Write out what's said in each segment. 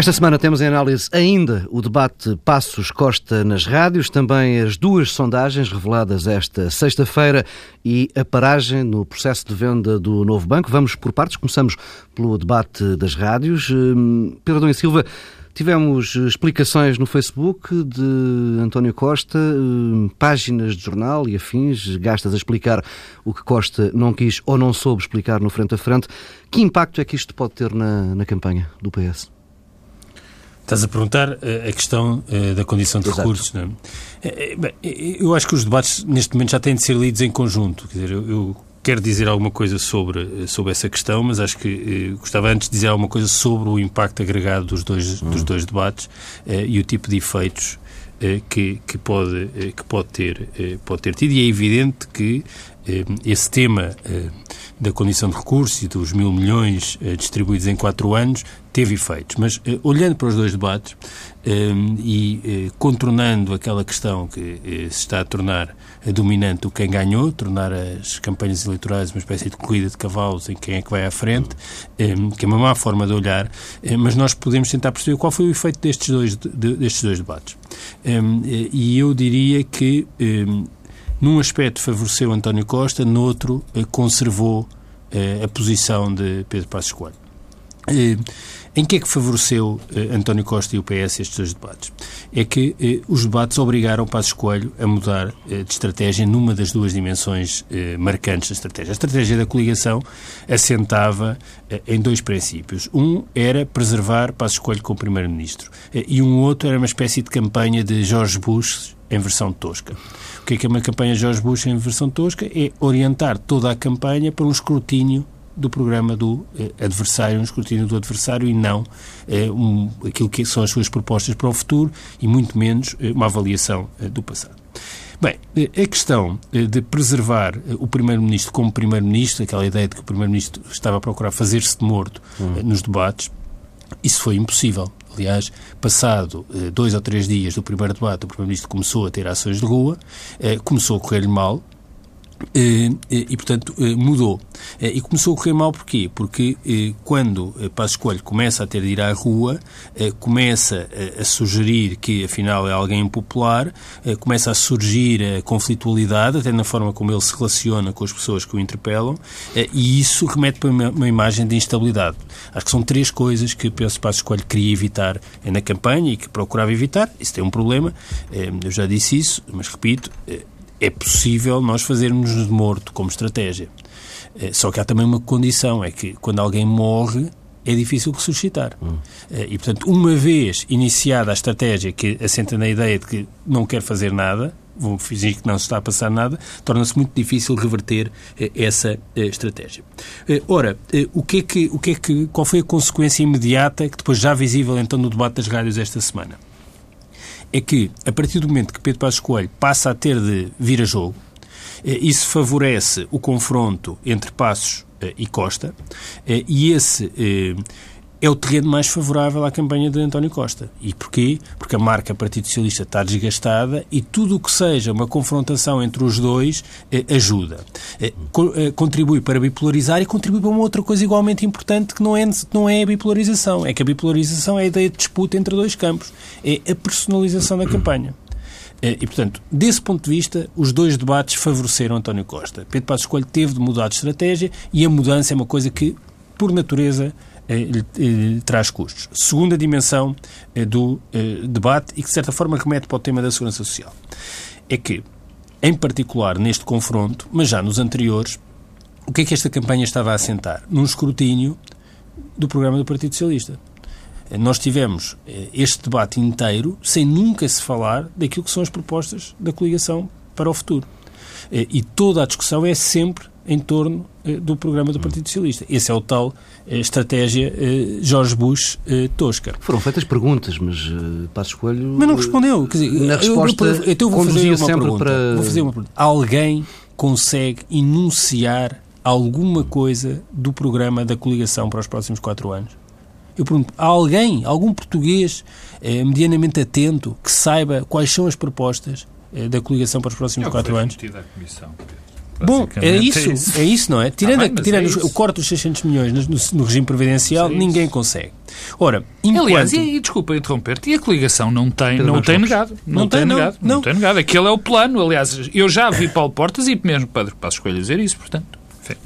Esta semana temos em análise ainda o debate Passos Costa nas rádios, também as duas sondagens reveladas esta sexta-feira e a paragem no processo de venda do novo banco. Vamos por partes, começamos pelo debate das rádios. Hum, Pedro Dom Silva, tivemos explicações no Facebook de António Costa, hum, páginas de jornal e afins, gastas a explicar o que Costa não quis ou não soube explicar no frente a frente. Que impacto é que isto pode ter na, na campanha do PS? Estás a perguntar uh, a questão uh, da condição de Exato. recursos, não é? Eh, bem, eu acho que os debates neste momento já têm de ser lidos em conjunto. Quer dizer, eu, quero dizer alguma coisa sobre, sobre essa questão, mas acho que gostava antes de dizer alguma coisa sobre o impacto agregado dos dois, dos dois debates e o tipo de efeitos que, que, pode, que pode, ter, pode ter tido. E é evidente que esse tema da condição de recursos e dos mil milhões distribuídos em quatro anos teve efeitos. Mas olhando para os dois debates e contornando aquela questão que se está a tornar dominante o quem ganhou, tornar as campanhas eleitorais uma espécie de corrida de cavalos em quem é que vai à frente, que é uma má forma de olhar, mas nós podemos tentar perceber qual foi o efeito destes dois, destes dois debates. E eu diria que num aspecto favoreceu António Costa, no outro conservou a posição de Pedro Passos Coelho. Em que é que favoreceu António Costa e o PS estes dois debates? É que os debates obrigaram Passos Coelho a mudar de estratégia numa das duas dimensões marcantes da estratégia. A estratégia da coligação assentava em dois princípios. Um era preservar Passos Coelho como Primeiro-Ministro e um outro era uma espécie de campanha de George Bush em versão tosca. O que é que é uma campanha George Bush em versão tosca? É orientar toda a campanha para um escrutínio do programa do eh, adversário, um escrutínio do adversário e não eh, um, aquilo que são as suas propostas para o futuro e muito menos eh, uma avaliação do passado. Bem, a questão de preservar o Primeiro-Ministro como Primeiro-Ministro, aquela ideia de que o Primeiro-Ministro estava a procurar fazer-se de morto hum. nos debates, isso foi impossível. Aliás, passado eh, dois ou três dias do primeiro debate, o Primeiro-Ministro começou a ter ações de rua, eh, começou a correr-lhe mal, e, e, portanto, mudou. E começou a correr mal porquê? Porque quando Passos Coelho começa a ter de ir à rua, começa a sugerir que, afinal, é alguém impopular, começa a surgir a conflitualidade, até na forma como ele se relaciona com as pessoas que o interpelam, e isso remete para uma, uma imagem de instabilidade. Acho que são três coisas que Pedro Passos Coelho queria evitar na campanha e que procurava evitar. Isso tem um problema, eu já disse isso, mas repito, é possível nós fazermos de morto como estratégia. Só que há também uma condição, é que quando alguém morre, é difícil ressuscitar. Hum. E, portanto, uma vez iniciada a estratégia que assenta na ideia de que não quer fazer nada, vou fingir que não se está a passar nada, torna-se muito difícil reverter essa estratégia. Ora, o que é que, o que é que, qual foi a consequência imediata, que depois já visível então no debate das rádios esta semana? É que, a partir do momento que Pedro Passos Coelho passa a ter de vir a jogo, isso favorece o confronto entre Passos e Costa, e esse é o terreno mais favorável à campanha de António Costa. E porquê? Porque a marca Partido Socialista está desgastada e tudo o que seja uma confrontação entre os dois eh, ajuda. Eh, co eh, contribui para bipolarizar e contribui para uma outra coisa igualmente importante que não é, não é a bipolarização. É que a bipolarização é a ideia de disputa entre dois campos. É a personalização da campanha. E, portanto, desse ponto de vista, os dois debates favoreceram António Costa. Pedro Passos Coelho teve de mudar de estratégia e a mudança é uma coisa que, por natureza, lhe, lhe traz custos. Segunda dimensão do debate e que, de certa forma, remete para o tema da segurança social. É que, em particular neste confronto, mas já nos anteriores, o que é que esta campanha estava a assentar? Num escrutínio do programa do Partido Socialista. Nós tivemos este debate inteiro sem nunca se falar daquilo que são as propostas da coligação para o futuro. E toda a discussão é sempre em torno do programa do Partido Socialista. Esse é o tal estratégia Jorge Bush tosca. Foram feitas perguntas, mas Passos Coelho... Mas não respondeu. Quer dizer, na resposta, eu, eu, então vou fazer, uma pergunta, para... vou fazer uma pergunta. Alguém consegue enunciar alguma coisa do programa da coligação para os próximos quatro anos? Eu pergunto, há alguém, algum português eh, medianamente atento que saiba quais são as propostas eh, da coligação para os próximos Eu quatro anos? Comissão, Bom, é isso, é isso, é isso, não é? Tirando, ah, bem, tirando é o corte dos 600 milhões no, no regime previdencial, ninguém consegue. Ora, enquanto... Aliás, e, e desculpa interromper-te, e a coligação não tem, não tem negado. Não, não tem, tem negado. Não, não. tem negado. Aquele é o plano. Aliás, eu já vi Paulo Portas e mesmo Pedro Passos Coelho dizer isso, portanto. Enfim.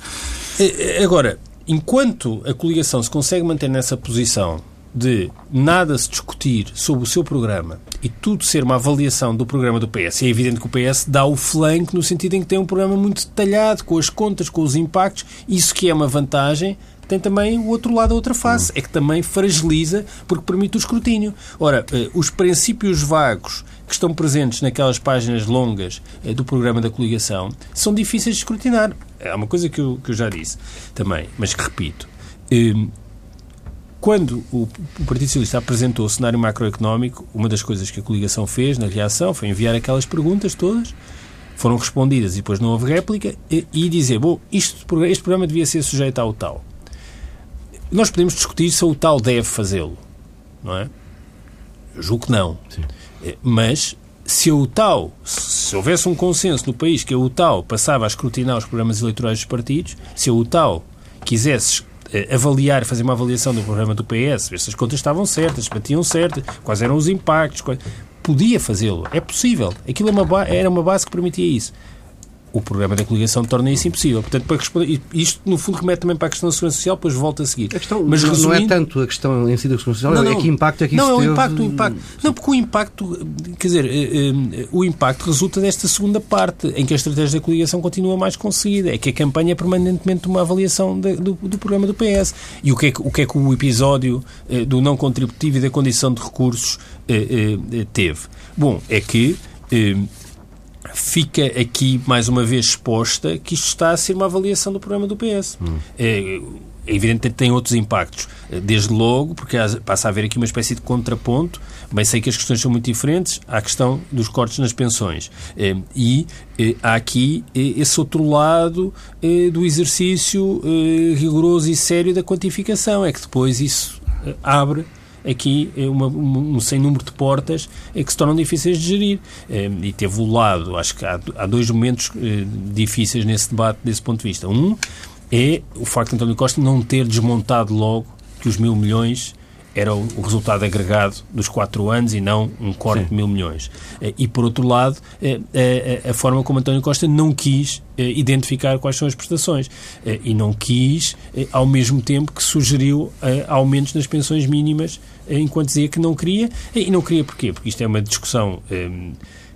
É, é, agora, enquanto a coligação se consegue manter nessa posição de nada se discutir sobre o seu programa e tudo ser uma avaliação do programa do PS, é evidente que o PS dá o flanco no sentido em que tem um programa muito detalhado, com as contas, com os impactos, isso que é uma vantagem, tem também o outro lado, a outra face, é que também fragiliza porque permite o escrutínio. Ora, eh, os princípios vagos que estão presentes naquelas páginas longas eh, do programa da coligação são difíceis de escrutinar. É uma coisa que eu, que eu já disse também, mas que repito. Quando o, Partido Socialista apresentou o cenário macroeconómico, uma das coisas que a coligação fez na reação foi enviar aquelas perguntas todas, foram respondidas e depois não houve réplica, e, e dizer, bom, isto, este programa devia ser sujeito ao tal. Nós podemos discutir se o tal deve fazê-lo, não é? Eu julgo que não. Sim. Eh, mas se o tal, se houvesse um consenso no país que o tal passava a escrutinar os programas eleitorais dos partidos, se o tal quisesse avaliar, fazer uma avaliação do programa do PS, ver se as contas estavam certas, batiam certas, quais eram os impactos, quais... podia fazê-lo, é possível. Aquilo é uma era uma base que permitia isso o programa da coligação torna isso impossível. Portanto, para responder, isto no fundo remete também para a questão da segurança social, depois volta a seguir. A questão Mas resumindo, não é tanto a questão em si da segurança social, não, é não, é que impacto é que não, isso Não, é o impacto, o impacto. Não, porque o impacto, quer dizer, eh, eh, o impacto resulta desta segunda parte, em que a estratégia da coligação continua mais conseguida. É que a campanha é permanentemente uma avaliação do, do, programa do PS. E o que é que o, que é que o episódio eh, do não contributivo e da condição de recursos teve? Bom, é que fica aqui mais uma vez exposta que isto está a ser uma avaliação do programa do PS. Hum. É, é evidente que tem outros impactos. Desde logo, porque passa a haver aqui uma espécie de contraponto. Bem, sei que as questões são muito diferentes. Há a questão dos cortes nas pensões. É, e é, há aqui é, esse outro lado do exercício rigoroso e sério da quantificação. É que depois isso abre aqui é uma, um sem número de portas é que se tornam difíceis de gerir. Eh, e teve o lado, acho que há, há dois momentos eh, difíceis nesse debate, desse ponto de vista. Um é o facto de António Costa não ter desmontado logo que os mil milhões era o, resultado agregado dos quatro anos e não um corte Sim. de mil milhões. Eh, e, por outro lado, a, a, a forma como António Costa não quis identificar quais são as prestações e não quis, ao mesmo tempo que sugeriu aumentos nas pensões mínimas enquanto dizia que não queria. E não queria porquê? Porque isto é uma discussão um,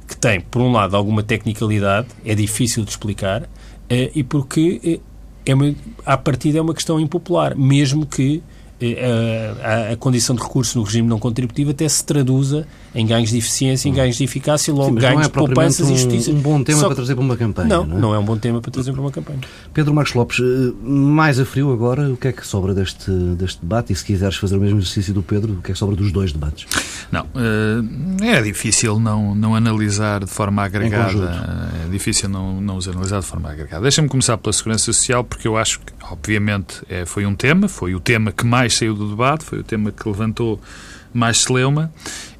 que tem, por um lado, alguma tecnicalidade, é difícil de explicar, uh, e porque é uma, à partida é uma questão impopular, mesmo que eh, a, a, condição de recurso no regime não contributivo até se traduza em ganhos de eficiência, em ganhos de eficácia e logo Sim, ganhos é de poupanças um, e justiça. um bom tema Só... para trazer para uma campanha. Não, não é? não é um bom tema para trazer para uma campanha. Pedro Marcos Lopes, eh, mais a frio agora, o que é que sobra deste, deste debate? E se quiseres fazer o mesmo exercício do Pedro, o que é que sobra dos dois debates? Não, eh, é difícil não, não analisar de forma agregada. É difícil não, não os analisar de forma agregada. Deixa-me começar pela Segurança Social, porque eu acho que, obviamente, é, foi um tema, foi o tema que mais saiu do debate, foi o tema que levantou mais celeuma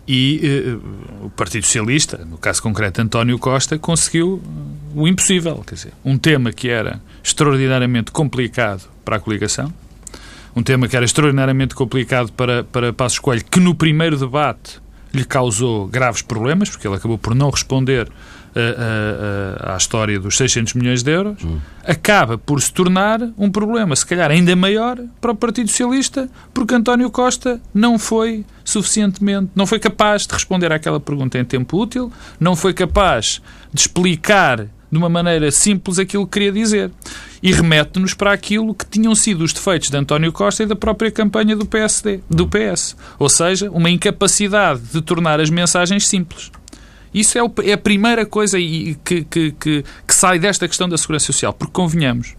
e uh, o Partido Socialista, no caso concreto António Costa, conseguiu o impossível. Quer dizer, um tema que era extraordinariamente complicado para a coligação, um tema que era extraordinariamente complicado para, para Passos Coelho, que no primeiro debate lhe causou graves problemas, porque ele acabou por não responder à história dos 600 milhões de euros, acaba por se tornar um problema, se calhar ainda maior, para o Partido Socialista, porque António Costa não foi suficientemente, não foi capaz de responder àquela pergunta em tempo útil, não foi capaz de explicar de uma maneira simples aquilo que queria dizer. E remete-nos para aquilo que tinham sido os defeitos de António Costa e da própria campanha do PSD, do PS. Ou seja, uma incapacidade de tornar as mensagens simples. Isso é, o, é a primeira coisa que, que, que, que, sai desta questão da segurança social, porque convenhamos.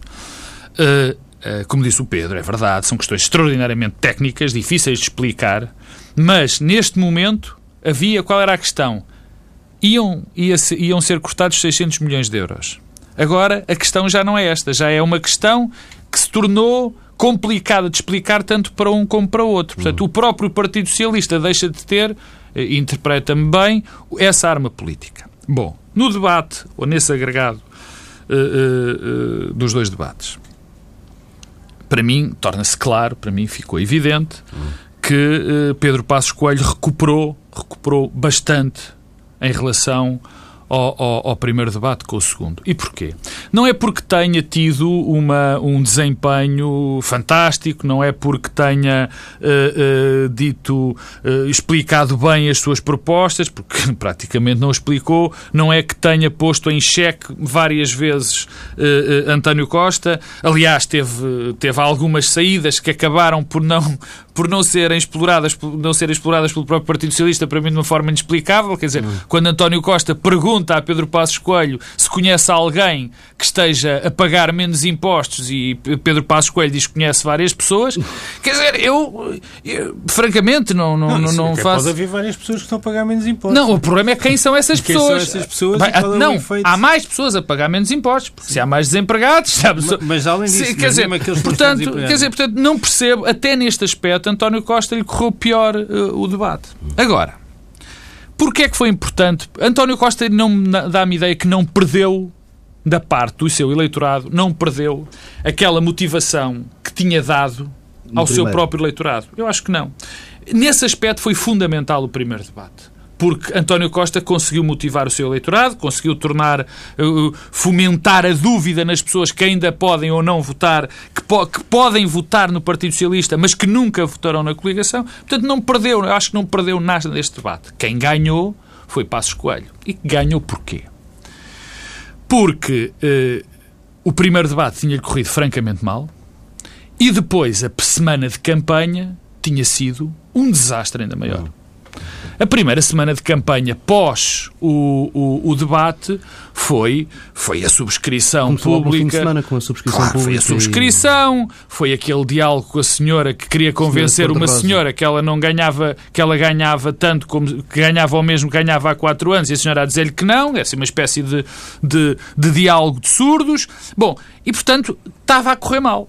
Uh, uh, como disse o Pedro, é verdade, são questões extraordinariamente técnicas, difíceis de explicar, mas neste momento havia qual era a questão? Iam, ia, iam ser cortados 600 milhões de euros. Agora a questão já não é esta, já é uma questão que se tornou complicada de explicar tanto para um como para o outro. Portanto, uhum. o próprio Partido Socialista deixa de ter interpreta-me bem essa arma política. Bom, no debate, ou nesse agregado uh, dos dois debates. Para mim, torna-se claro, para mim ficou evidente que Pedro Passos Coelho recuperou, recuperou bastante em relação ao, ao, ao, primeiro debate com o segundo. E porquê? Não é porque tenha tido uma, um desempenho fantástico, não é porque tenha uh, uh, dito, uh, explicado bem as suas propostas, porque praticamente não explicou, não é que tenha posto em xeque várias vezes António Costa. Aliás, teve, teve algumas saídas que acabaram por não, por não serem exploradas, por não serem exploradas pelo próprio Partido Socialista, para mim de uma forma inexplicável. Quer dizer, hum. quando António Costa pergunta a Pedro Passos Coelho se conhece alguém que esteja a pagar menos impostos e Pedro Passos Coelho diz que conhece várias pessoas, quer dizer, eu, eu francamente não, não, não, não faço. Pode haver várias pessoas que estão a pagar menos impostos. Não, o problema é quem são essas quem pessoas. São essas pessoas Bem, é não, há mais pessoas a pagar menos impostos, porque se há mais desempregados, sabe? Mas, mas além disso, se, quer dizer, portanto, quer dizer, portanto, não percebo, até neste aspecto, António Costa lhe correu pior uh, o debate. Agora, porquê é que foi importante? António Costa não dá-me ideia que não perdeu da parte do seu eleitorado, não perdeu aquela motivação que tinha dado ao seu próprio eleitorado. Eu acho que não. Nesse aspecto foi fundamental o primeiro debate porque António Costa conseguiu motivar o seu eleitorado, conseguiu tornar, uh, fomentar a dúvida nas pessoas que ainda podem ou não votar, que, po que, podem votar no Partido Socialista, mas que nunca votarão na coligação. Portanto, não perdeu, eu acho que não perdeu nada neste debate. Quem ganhou foi Passos Coelho. E ganhou porquê? Porque uh, o primeiro debate tinha corrido francamente mal e depois a semana de campanha tinha sido um desastre ainda maior. A primeira semana de campanha pós o, o, o debate foi, foi a subscrição Começou pública. Fim de semana com a subscrição claro, pública. Foi a subscrição, e... foi aquele diálogo com a senhora que queria convencer uma senhora que ela não ganhava, que ela ganhava tanto como que ganhava o mesmo ganhava há quatro anos, e a senhora a dizer-lhe que não, é assim uma espécie de, de, de diálogo de surdos. Bom, e portanto estava a correr mal.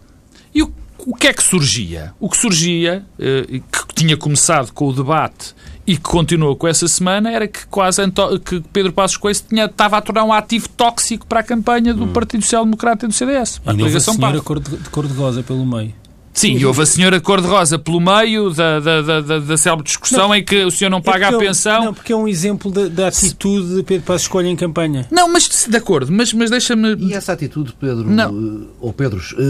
E o, o que é que surgia? O que surgia, eh, que tinha começado com o debate e que continuou com essa semana era que quase que Pedro Passos Coelho tinha, estava a tornar um ativo tóxico para a campanha do hum. Partido Social Democrata e do CDS. E a coligação a cor de, de cor de goza pelo meio. Sim, e houve a senhora cor-de-rosa pelo meio da, da, da, da célebre discussão não, em que o senhor não paga é a pensão. Não, porque é um exemplo da, da atitude de Pedro Passos Coelho em campanha. Não, mas de acordo, mas, mas deixa-me... E essa atitude, Pedro, não. Eh, ou Pedros, eh,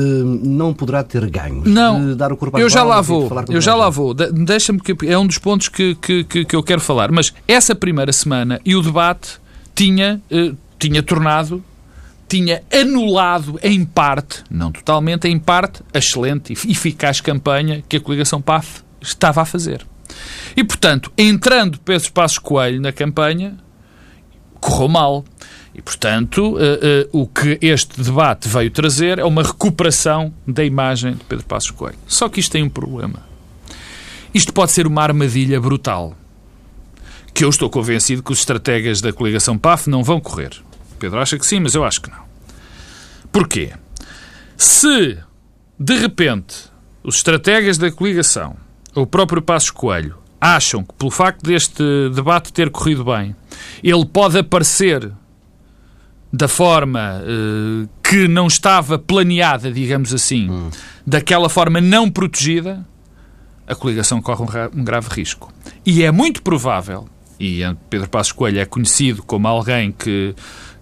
não poderá ter ganhos não, dar o corpo eu já lá vou, eu já lá vou. Deixa-me que é um dos pontos que, que, que, que eu quero falar. Mas essa primeira semana e o debate tinha, eh, tinha tornado tinha anulado em parte, não totalmente, em parte, a excelente e eficaz campanha que a coligação PAF estava a fazer. E, portanto, entrando Pedro Passos Coelho na campanha, correu mal. E, portanto, uh, uh, o que este debate veio trazer é uma recuperação da imagem de Pedro Passos Coelho. Só que isto tem um problema. Isto pode ser uma armadilha brutal. Que eu estou convencido que os estrategas da coligação PAF não vão correr. Pedro acha que sim, mas eu acho que não. Porquê? Se, de repente, os estrategas da coligação, o próprio Passos Coelho, acham que, pelo facto deste debate ter corrido bem, ele pode aparecer da forma uh, que não estava planeada, digamos assim, hum. daquela forma não protegida, a coligação corre um, um grave risco. E é muito provável, e Pedro Passos Coelho é conhecido como alguém que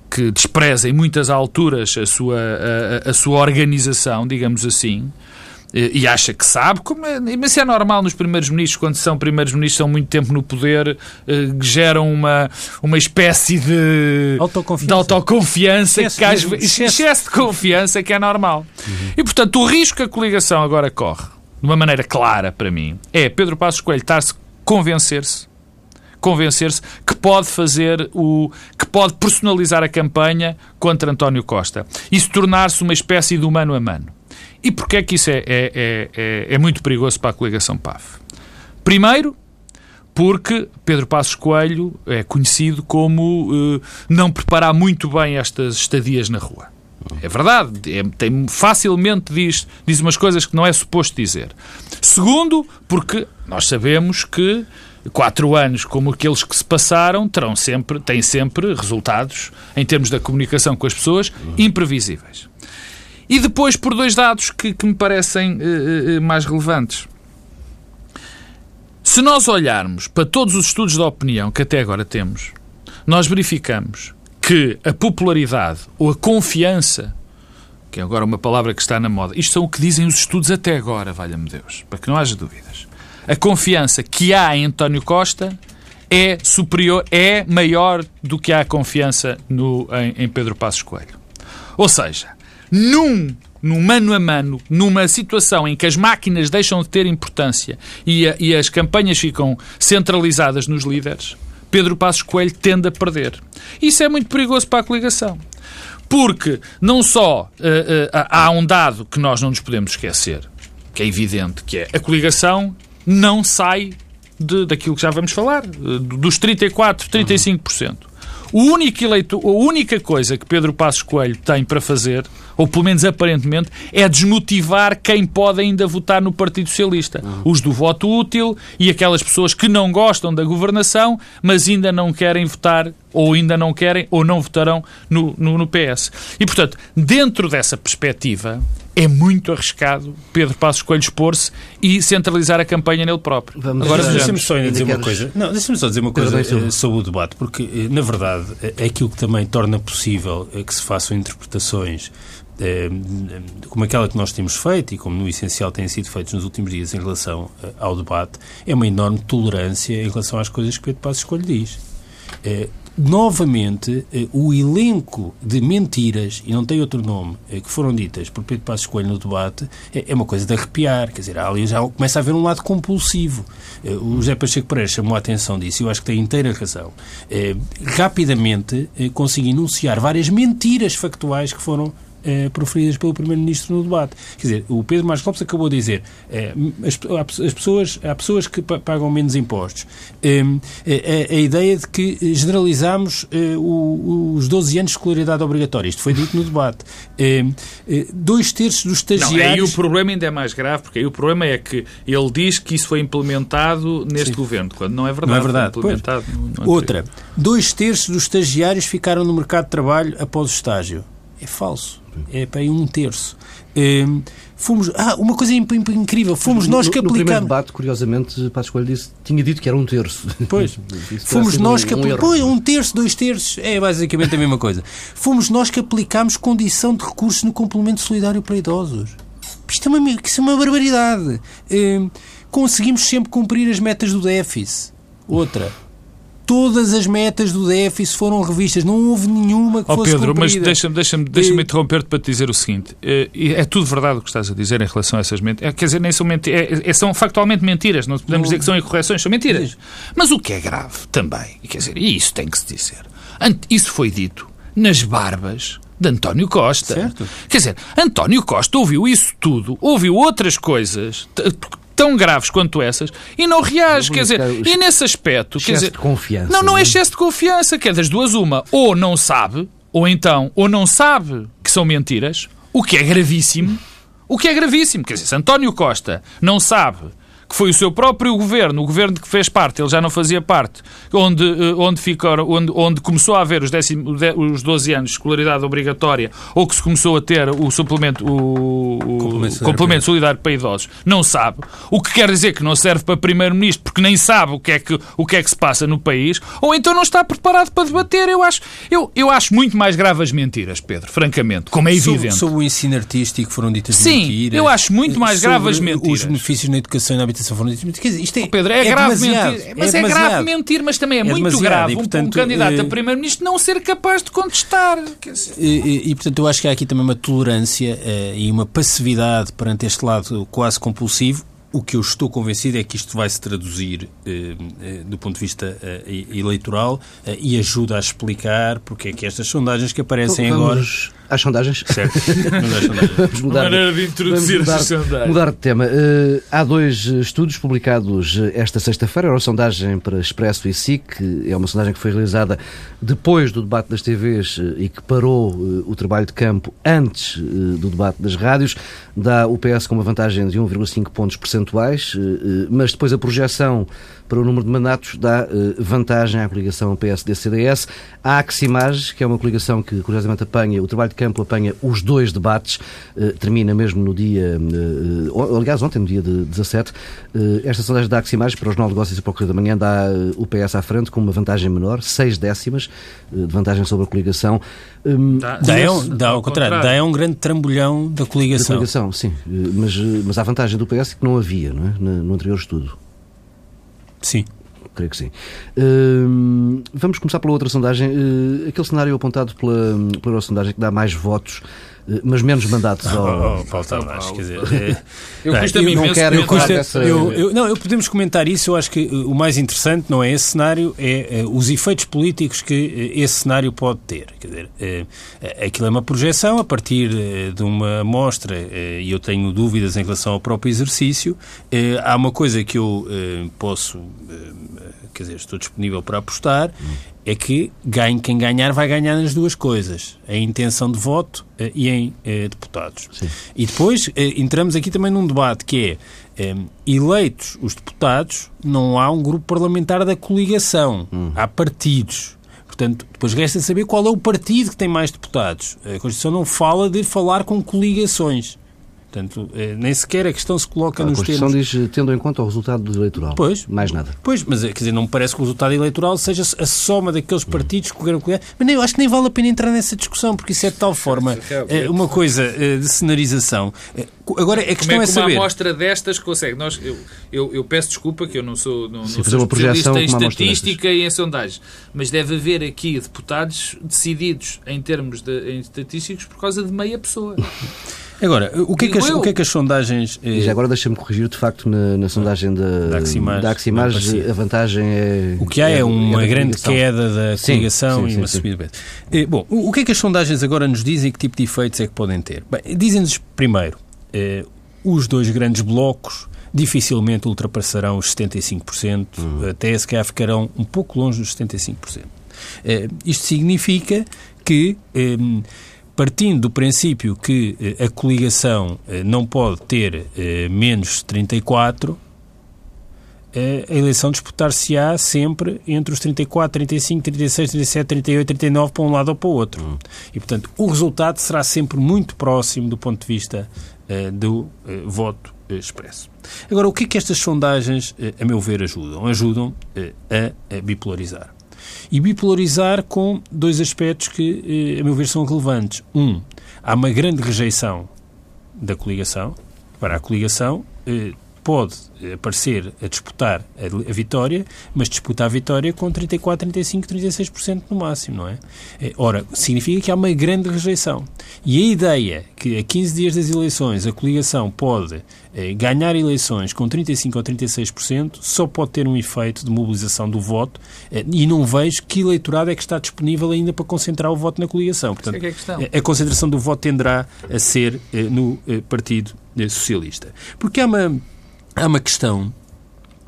que despreza em muitas alturas a sua, a, a sua organização, digamos assim, e acha que sabe, como é, mas isso é normal nos primeiros ministros, quando são primeiros ministros, são muito tempo no poder, eh, geram uma, uma espécie de autoconfiança, de autoconfiança excesso, que às vezes, excesso de confiança que é normal. Uhum. E portanto, o risco que a coligação agora corre, de uma maneira clara para mim, é Pedro Passos Coelho estar-se convencer-se convencer-se que pode fazer o que pode personalizar a campanha contra António Costa e se tornar-se uma espécie de mano a mano. E porquê é que isso é, é, é, é, é muito perigoso para a coligação PAF? Primeiro, porque Pedro Passos Coelho é conhecido como uh, não preparar muito bem estas estadias na rua. É verdade, é, tem, facilmente diz, diz umas coisas que não é suposto dizer. Segundo, porque nós sabemos que quatro anos como aqueles que se passaram terão sempre, têm sempre resultados, em termos da comunicação com as pessoas, imprevisíveis. E depois, por dois dados que, que me parecem uh, mais relevantes. Se nós olharmos para todos os estudos de opinião que até agora temos, nós verificamos que a popularidade ou a confiança, que é agora uma palavra que está na moda, isto são o que dizem os estudos até agora, valha-me Deus, para que não haja dúvidas. A confiança que há em António Costa é superior, é maior do que há confiança no, em, em Pedro Passos Coelho. Ou seja, num num mano a mano, numa situação em que as máquinas deixam de ter importância e, a, e as campanhas ficam centralizadas nos líderes, Pedro Passos Coelho tende a perder. Isso é muito perigoso para a coligação. Porque não só uh, uh, há um dado que nós não nos podemos esquecer, que é evidente, que é a coligação não sai de, daquilo que já vamos falar, dos 34, 35%. O único eleito, a única coisa que Pedro Passos Coelho tem para fazer, ou pelo menos aparentemente, é desmotivar quem pode ainda votar no Partido Socialista. Uhum. Os do voto útil e aquelas pessoas que não gostam da governação, mas ainda não querem votar, ou ainda não querem, ou não votarão no, no, no PS. E, portanto, dentro dessa perspectiva, é muito arriscado Pedro Passos Coelho expor-se e centralizar a campanha nele próprio. Vamos Agora, deixa-me só ainda dizer uma coisa. Não, deixa-me só dizer uma coisa eh, sobre o debate, porque, eh, na verdade, é aquilo que também torna possível que se façam interpretações como aquela que nós temos feito e como no essencial têm sido feitos nos últimos dias em relação ao debate, é uma enorme tolerância em relação às coisas que Pedro Passos Coelho diz novamente eh, o elenco de mentiras, e não tem outro nome, eh, que foram ditas por Pedro Passos Coelho no debate, é, é uma coisa de arrepiar. Quer dizer, ali já começa a haver um lado compulsivo. Eh, o José Pacheco Pereira chamou a atenção disso e eu acho que tem inteira razão. Rapidamente consegui enunciar várias mentiras factuais que foram eh, proferidas pelo Primeiro-Ministro no debate. Quer dizer, o Pedro Marcos Lopes acabou de dizer eh, as, as, pessoas, há pessoas que pagam menos impostos. Eh, a, a, ideia de que generalizamos eh, o, os 12 anos de escolaridade obrigatória. Isto foi dito no debate. Eh, eh, dois terços dos estagiários... Não, aí o problema ainda é mais grave, porque aí o problema é que ele diz que isso foi implementado neste Sim. governo, quando não é verdade. Não é verdade. implementado no, no Outra, dois terços dos estagiários ficaram no mercado de trabalho após o estágio. É falso é para aí um terço. Um, fomos, ah, uma coisa incrível, fomos nós que aplicamos. No primeiro debate, curiosamente, Passos Coelho disse, tinha dito que era um terço. Pois, fomos nós que aplicamos. Pois, um terço, dois terços, é basicamente a mesma coisa. Fomos nós que aplicámos condição de recurso no complemento solidário para idosos. Isto é uma, isto é uma barbaridade. Um, conseguimos sempre cumprir as metas do déficit. Outra, todas as metas do déficit foram revistas, não houve nenhuma que oh, fosse Pedro, cumprida. mas deixa-me deixa deixa e... interromper-te para te dizer o seguinte: é, é, tudo verdade o que estás a dizer em relação a essas mentiras. É, quer dizer, nem são mentiras, é, é, são factualmente mentiras, não podemos não... dizer que são incorreções, são mentiras. Mas o que é grave também, quer dizer, e isso tem que se dizer, isso foi dito nas barbas de António Costa. Certo. Quer dizer, António Costa ouviu isso tudo, ouviu outras coisas, tão graves quanto essas e não reage. Quer dizer, e nesse aspecto. Quer dizer, de confiança. Não, não é excesso de confiança. Que é das duas uma. Ou não sabe, ou então, ou não sabe que são mentiras, o que é gravíssimo. O que é gravíssimo. Quer dizer, se António Costa não sabe que foi o seu próprio governo, o governo que fez parte, ele já não fazia parte, onde, eh, onde, ficou, onde, onde começou a haver os, décimo, os 12 anos de escolaridade obrigatória ou que se começou a ter o suplemento, o, o complemento, complemento solidário para idosos, não sabe. O que quer dizer que não serve para primeiro-ministro porque nem sabe o que, é que, o que é que se passa no país, ou então não está preparado para debater. Eu acho, eu, eu acho muito mais grave as mentiras, Pedro, francamente, como é evidente. Sobre, sobre o ensino artístico foram ditas Sim, mentiras. Sim, eu acho muito mais grave as mentiras. Os benefícios na educação e na habitação Quer dizer, isto é, oh Pedro, é, é grave mentir. Mas é, é grave mentir, mas também é, é muito grave e, portanto, um, candidato a eh, primeiro-ministro não ser capaz de contestar. E, e, e, portanto, eu acho que há aqui também uma tolerância uh, e uma passividade perante este lado quase compulsivo. O que eu estou convencido é que isto vai se traduzir eh, eh, do ponto de vista eh, eleitoral e ajuda a explicar porque é que estas sondagens que aparecem então, vamos, agora às sondagens. Certo. Vamos às sondagens. vamos mudar, maneira de introduzir vamos as sondagens. Mudar de tema. Uh, há dois estudos publicados esta sexta-feira. A sondagem para Expresso e SIC. É uma sondagem que foi realizada depois do debate das TVs eh, e que parou uh, o trabalho de campo antes uh, do debate das rádios. Dá o PS com uma vantagem de 1,5 pontos percentuais, mas depois a projeção para o número de mandatos dá vantagem à coligação PSD-CDS. A Aximage, que é uma coligação que curiosamente apanha, o trabalho de campo apanha os dois debates, termina mesmo no dia, aliás, ontem, no dia de 17. Esta sondagem da Aximage para os novos negócios e para o Correio da Manhã dá o PS à frente com uma vantagem menor, 6 décimas de vantagem sobre a coligação. Dá, dá, é um, dá ao contrário, dá é um grande trambolhão da coligação. Da coligação, sim. Mas, mas há vantagem do PS que não havia não é? no anterior estudo. Sim. Creio que sim. Uh, vamos começar pela outra sondagem. Uh, aquele cenário apontado pela, pela sondagem que dá mais votos mas menos mandatos ao... Oh, oh, Paulo Tavares, quer dizer... Eu custa não, não quero custa, dessa... eu, eu, Não, eu podemos comentar isso, eu acho que o mais interessante não é esse cenário, é, é os efeitos políticos que esse cenário pode ter. Quer dizer, é, aquilo é uma projeção a partir de uma amostra, e eu tenho dúvidas em relação ao próprio exercício. Há uma coisa que eu posso quer dizer, estou disponível para apostar, é que ganhe, quem ganhar vai ganhar nas duas coisas, em intenção de voto eh, e em eh, deputados. Sim. E depois eh, entramos aqui também num debate que é, eh, eleitos os deputados, não há um grupo parlamentar da coligação, hum. há partidos. Portanto, depois resta saber qual é o partido que tem mais deputados. A Constituição não fala de falar com coligações. Portanto, eh, nem sequer a questão se coloca a nos termos... A Constituição diz tendo em conta o resultado eleitoral. Pois. Mais nada. Pois, mas quer dizer, não me parece que o resultado eleitoral seja a soma daqueles partidos que o governo... Mas nem, eu acho que nem vale a pena entrar nessa discussão, porque isso é de tal forma é, uma coisa é, de cenarização. Agora, a questão como é, é saber... uma amostra destas consegue? Nós, eu, eu, eu, peço desculpa que eu não sou, não, Sim, não sou especialista em estatística e em sondagens, mas deve haver aqui deputados decididos em termos de, em estatísticos por causa de meia pessoa. Agora, o que, é que as, o que é que as sondagens. Eh... E já agora deixa-me corrigir, de facto, na, na sondagem da, da Aximage, da Aximage a vantagem é. O que há é, é uma é grande queda da coligação e uma subida. Eh, bom, o, o que é que as sondagens agora nos dizem e que tipo de efeitos é que podem ter? Dizem-nos, primeiro, eh, os dois grandes blocos dificilmente ultrapassarão os 75%, uhum. até se calhar ficarão um pouco longe dos 75%. Eh, isto significa que eh, partindo do princípio que eh, a coligação eh, não pode ter eh, menos 34, a eleição disputar-se-á sempre entre os 34, 35, 36, 37, 38, 39 para um lado ou para o outro. Hum. E, portanto, o resultado será sempre muito próximo do ponto de vista do voto expresso. Agora, o que é que estas sondagens, a meu ver, ajudam? Ajudam a bipolarizar e bipolarizar com dois aspectos que, eh, a meu ver, são relevantes. Um, há uma grande rejeição da coligação. Para a coligação, eh, pode aparecer a disputar a, vitória, mas disputa a vitória com 34, 35, 36% no máximo, não é? é? Ora, significa que há uma grande rejeição. E a ideia que a 15 dias das eleições a coligação pode eh, ganhar eleições com 35 ou 36% só pode ter um efeito de mobilização do voto eh, e não vejo que eleitorado é que está disponível ainda para concentrar o voto na coligação. Portanto, é, é a concentração do voto tenderá a ser eh, no eh, Partido eh, Socialista. Porque há uma há uma questão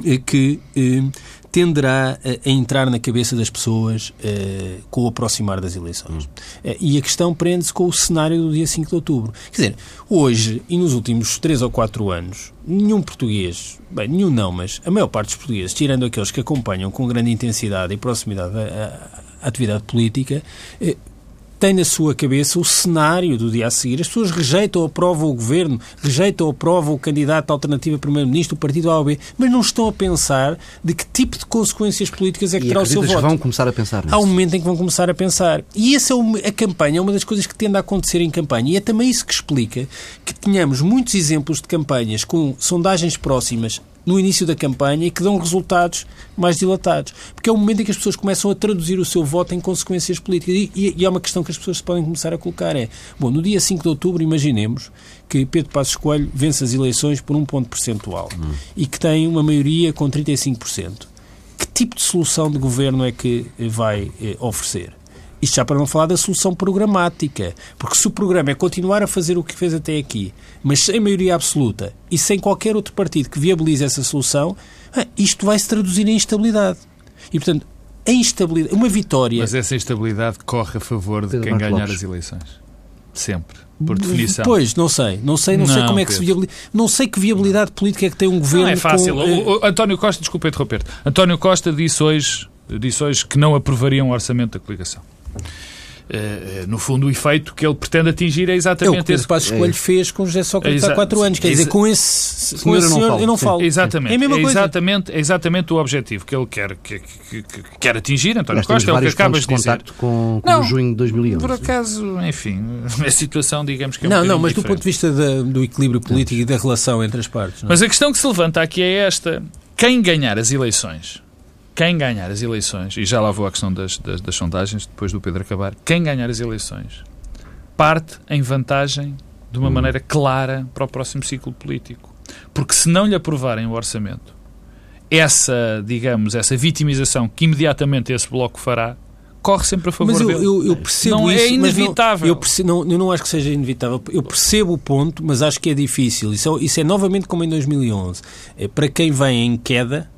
eh, que eh, tenderá a, entrar na cabeça das pessoas eh, com o aproximar das eleições. Hum. e a questão prende-se com o cenário do dia 5 de outubro. Quer dizer, hoje e nos últimos 3 ou 4 anos, nenhum português, bem, nenhum não, mas a maior parte dos portugueses, tirando aqueles que acompanham com grande intensidade e proximidade a, a atividade política, tem na sua cabeça o cenário do dia a seguir. As pessoas rejeitam ou aprovam o governo, rejeitam ou aprovam o candidato à alternativa primeiro-ministro, o partido A ou B, mas não estão a pensar de que tipo de consequências políticas é que e terá o seu voto. vão começar a pensar nisso. Há um momento em que vão começar a pensar. E essa é a campanha, é uma das coisas que tende a acontecer em campanha. E é também isso que explica que tenhamos muitos exemplos de campanhas com sondagens próximas no início da campanha e que dão resultados mais dilatados. Porque é o momento em que as pessoas começam a traduzir o seu voto em consequências políticas. E, e, e é uma questão que as pessoas podem começar a colocar. É, bom, no dia 5 de outubro, imaginemos que Pedro Passos Coelho vence as eleições por um ponto percentual hum. e que tem uma maioria com 35%. Que tipo de solução de governo é que vai eh, oferecer? Isto já para não falar da solução programática. Porque se o programa é continuar a fazer o que fez até aqui, mas sem maioria absoluta e sem qualquer outro partido que viabilize essa solução, ah, isto vai se traduzir em instabilidade. E, portanto, a instabilidade, uma vitória. Mas essa instabilidade corre a favor de Pedro quem ganhar Lopes. as eleições. Sempre. Por definição. Pois, não sei. Não sei, não, não sei como é que Pedro. se viabiliza. Não sei que viabilidade política é que tem um governo. Não é fácil. Com, o, o, António Costa, desculpa interromper-te. António Costa disse hoje, disse hoje que não aprovaria um orçamento da coligação. Uh, no fundo, o efeito que ele pretende atingir é exatamente é o que esse. O Passos Coelho é. fez com José Sócrates há quatro anos. Quer dizer, com esse, com esse senhor, eu não falo. Exatamente. É, a mesma é exatamente, é exatamente o objetivo que ele quer, que, que, que quer atingir, António Costa, é o que acabas de dizer. com, com não, junho de 2011. Por acaso, enfim, a situação, digamos que é um Não, não, mas diferente. do ponto de vista da, do equilíbrio político não. e da relação entre as partes. Mas a questão que se levanta aqui é esta. Quem ganhar as eleições quem ganhar as eleições, e já lá vou à questão das, das, das, sondagens, depois do Pedro acabar, quem ganhar as eleições parte em vantagem de uma hum. maneira clara para o próximo ciclo político. Porque se não lhe aprovarem o orçamento, essa, digamos, essa vitimização que imediatamente esse bloco fará, corre sempre a favor mas eu, dele. Eu, eu percebo não é isso, é inevitável. Não, eu, percebo, não, eu não acho que seja inevitável. Eu percebo o ponto, mas acho que é difícil. Isso é, isso é novamente como em 2011. É, para quem vem em queda,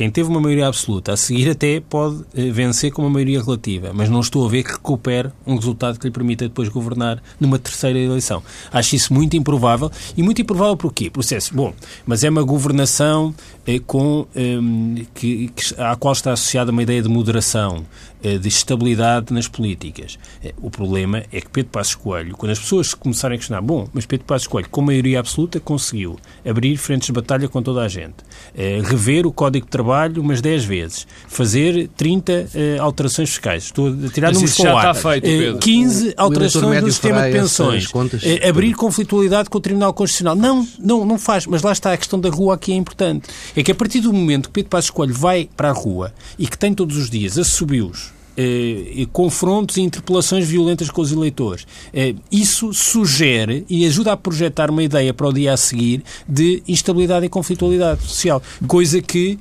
quem teve uma maioria absoluta a seguir até pode eh, vencer com uma maioria relativa, mas não estou a ver que recupere um resultado que lhe permita depois governar numa terceira eleição. Acho isso muito improvável. E muito improvável porquê? Processo. Bom, mas é uma governação eh, com, eh, que, que, à qual está associada uma ideia de moderação, de estabilidade nas políticas. Eh, o problema é que Pedro Passos Coelho, quando as pessoas começarem a questionar, bom, mas Pedro Passos Coelho, com maioria absoluta, conseguiu abrir frentes de batalha com toda a gente, eh, rever o Código de Trabalho umas 10 vezes, fazer 30 uh, eh, alterações fiscais. Estou a tirar números para o ar. Feito, uh, 15 alterações no sistema de pensões. Contas, abrir conflitualidade com o Tribunal Constitucional. Não, não, não faz. Mas lá está a questão da rua aqui é importante. É que a partir do momento que Pedro Passos Coelho vai para a rua e que tem todos os dias assobios eh, confrontos e interpelações violentas com os eleitores. Eh, isso sugere e ajuda a projetar uma ideia para o dia a seguir de instabilidade e conflitualidade social, coisa que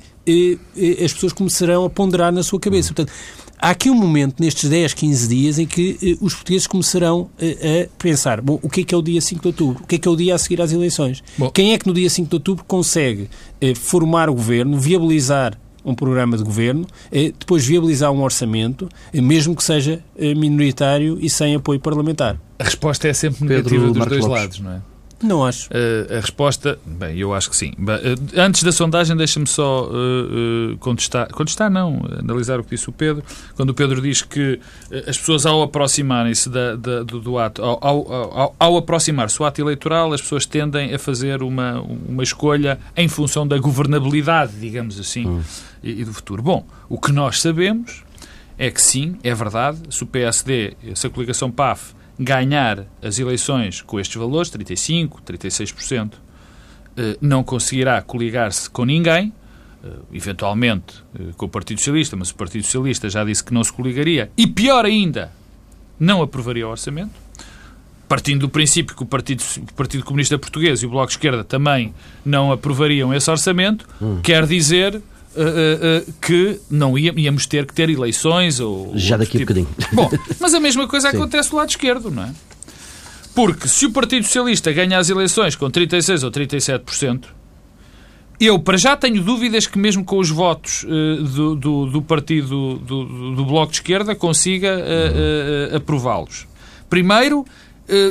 as pessoas começarão a ponderar na sua cabeça. Portanto, há aqui um momento, nestes 10, 15 dias, em que eh, os portugueses começarão eh, a pensar: bom, o que é que é o dia 5 de outubro? O que é que é o dia a seguir às eleições? Bom. Quem é que no dia 5 de outubro consegue eh, formar o governo, viabilizar um programa de governo, depois viabilizar um orçamento, mesmo que seja minoritário e sem apoio parlamentar? A resposta é sempre negativa Pedro dos Marcos dois Lopes. lados, não é? Não acho. Uh, a resposta, bem, eu acho que sim. Uh, antes da sondagem, deixa-me só uh, contestar, contestar não, analisar o que disse o Pedro, quando o Pedro diz que as pessoas ao aproximarem-se do, do, ato, ao, ao, ao, ao aproximar-se do ato eleitoral, as pessoas tendem a fazer uma, uma escolha em função da governabilidade, digamos assim, hum. e, e do futuro. Bom, o que nós sabemos é que sim, é verdade, se o PSD, se a coligação PAF ganhar as eleições com estes valores, 35%, 36%, eh, não conseguirá coligar-se com ninguém, eh, eventualmente eh, com o Partido Socialista, mas o Partido Socialista já disse que não se coligaria e, pior ainda, não aprovaria o orçamento. Partindo do princípio que o Partido, o Partido Comunista Português e o Bloco de Esquerda também não aprovariam esse orçamento, hum. quer dizer Uh, uh, que não íamos ter que ter eleições ou. Já daqui a tipo. bocadinho. Bom, mas a mesma coisa acontece do lado esquerdo, não é? Porque se o Partido Socialista ganha as eleições com 36% ou 37%, eu para já tenho dúvidas que mesmo com os votos uh, do, do, do, partido do, do, Bloco de Esquerda consiga aprová-los. Primeiro,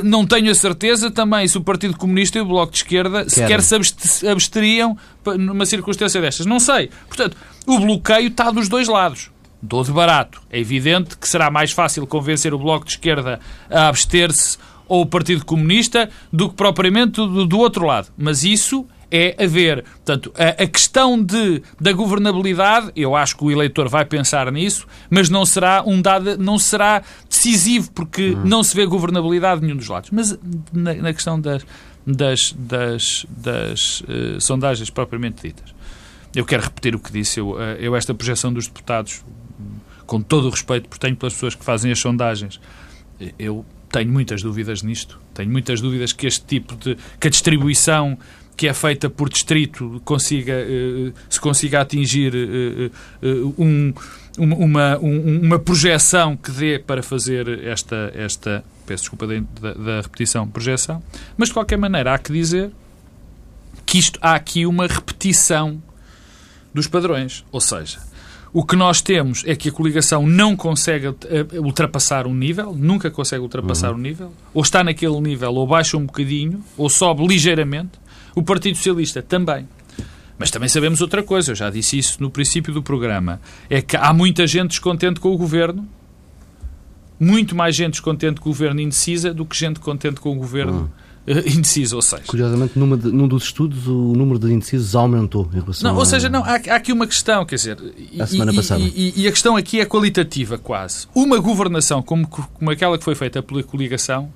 não tenho a certeza também se o Partido Comunista e o Bloco de Esquerda Quero. sequer se absteriam numa circunstância destas. Não sei. Portanto, o bloqueio está dos dois lados. Dou de barato. É evidente que será mais fácil convencer o Bloco de Esquerda a abster-se ou o Partido Comunista do que propriamente do, do outro lado. Mas isso é haver. Portanto, a, a, questão de, da governabilidade, eu acho que o eleitor vai pensar nisso, mas não será um dado, não será decisivo, porque uhum. não se vê governabilidade de nenhum dos lados. Mas na, na questão das, das, das, das uh, sondagens propriamente ditas, eu quero repetir o que disse. Eu, uh, eu, esta projeção dos deputados, com todo o respeito, porque tenho pelas pessoas que fazem as sondagens, eu tenho muitas dúvidas nisto. Tenho muitas dúvidas que este tipo de. que a distribuição que é feita por distrito consiga, uh, se consiga atingir uh, um, uma, um, uma projeção que dê para fazer esta. esta peço desculpa da, da, repetição, projeção. Mas, de qualquer maneira, há que dizer que isto, há aqui uma repetição dos padrões. Ou seja, o que nós temos é que a coligação não consegue eh, ultrapassar um nível, nunca consegue ultrapassar uhum. um nível, ou está naquele nível, ou baixa um bocadinho, ou sobe ligeiramente. O Partido Socialista também. Mas também sabemos outra coisa, eu já disse isso no princípio do programa, é que há muita gente descontente com o governo, muito mais gente descontente com o governo indecisa do que gente contente com o governo. Uhum indeciso, ou seja... Curiosamente, numa de, num dos estudos, o número de indecisos aumentou em relação Não, ou seja, não, há, há aqui uma questão, quer dizer... A semana e, passada. E, e, a questão aqui é qualitativa, quase. Uma governação como, como aquela que foi feita pela coligação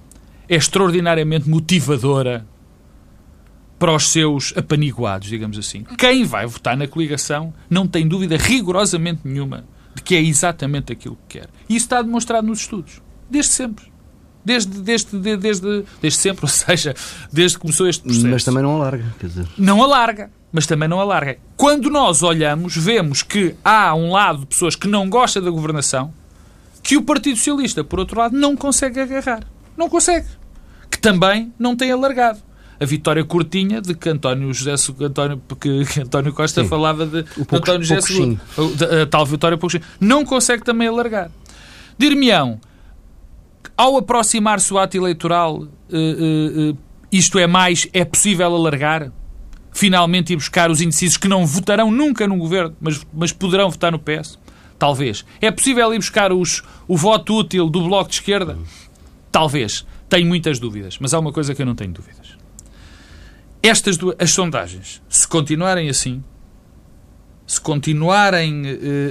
é extraordinariamente motivadora para os seus apaniguados, digamos assim. Quem vai votar na coligação não tem dúvida rigorosamente nenhuma de que é exatamente aquilo que quer. E isso está demonstrado nos estudos, desde sempre. Desde, desde, desde, desde, desde sempre, ou seja, desde que começou este processo. Mas também não alarga, quer dizer. Não alarga, mas também não alarga. Quando nós olhamos, vemos que há um lado de pessoas que não gostam da governação que o Partido Socialista, por outro lado, não consegue agarrar. Não consegue. Que também não tem alargado. A vitória curtinha de que António José António, que, que António Costa Sim. falava de, de António José Seguro. A, a tal vitória pouquinho. Não consegue também alargar. Dir-me-ão, ao aproximar-se o ato eleitoral, uh, uh, uh, isto é mais, é possível alargar? Finalmente ir buscar os indecisos que não votarão nunca no governo, mas, mas poderão votar no PS? Talvez. É possível ir buscar os, o voto útil do Bloco de Esquerda? Talvez. Tenho muitas dúvidas, mas há uma coisa que eu não tenho dúvidas. Estas duas, as sondagens, se continuarem assim, se continuarem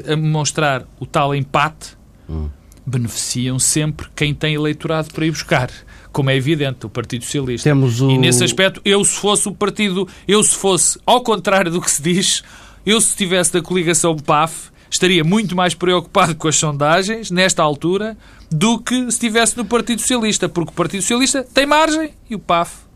a mostrar o tal empate, hum beneficiam sempre quem tem eleitorado para ir buscar. Como é evidente, o Partido Socialista. Temos o... E nesse aspecto, eu se fosse o partido, eu se fosse, ao contrário do que se diz, eu se estivesse da coligação PAF, estaria muito mais preocupado com as sondagens, nesta altura, do que se estivesse no Partido Socialista, porque o Partido Socialista tem margem e o PAF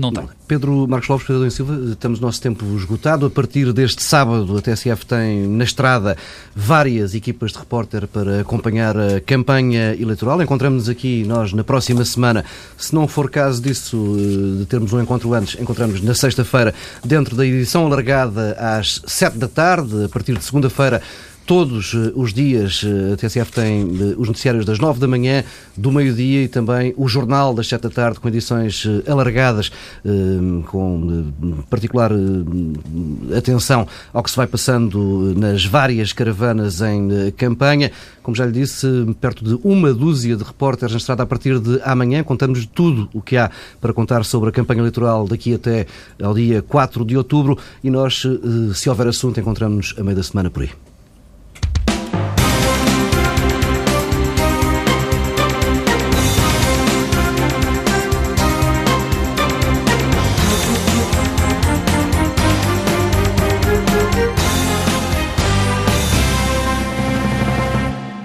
não tem. Pedro Marcos Lopes, Pedro Silva, estamos no nosso tempo esgotado. A partir deste sábado, a TSF tem na estrada várias equipas de repórter para acompanhar a campanha eleitoral. Encontramos-nos aqui, nós, na próxima semana. Se não for caso disso, de termos um encontro antes, encontramos na sexta-feira, dentro da edição alargada às sete da tarde, a partir de segunda-feira todos eh, os dias. Eh, a TSF tem eh, os noticiários das 9 da manhã, do meio-dia e também o jornal das 7 da tarde, com edições alargadas, com particular atenção ao que se vai passando nas várias caravanas em campanha. Como já lhe disse, perto de uma dúzia de repórteres na estrada a partir de amanhã. Contamos tudo o que há para contar sobre a campanha eleitoral daqui até ao dia 4 de outubro e nós, se houver assunto, encontramos-nos a meio da semana por aí.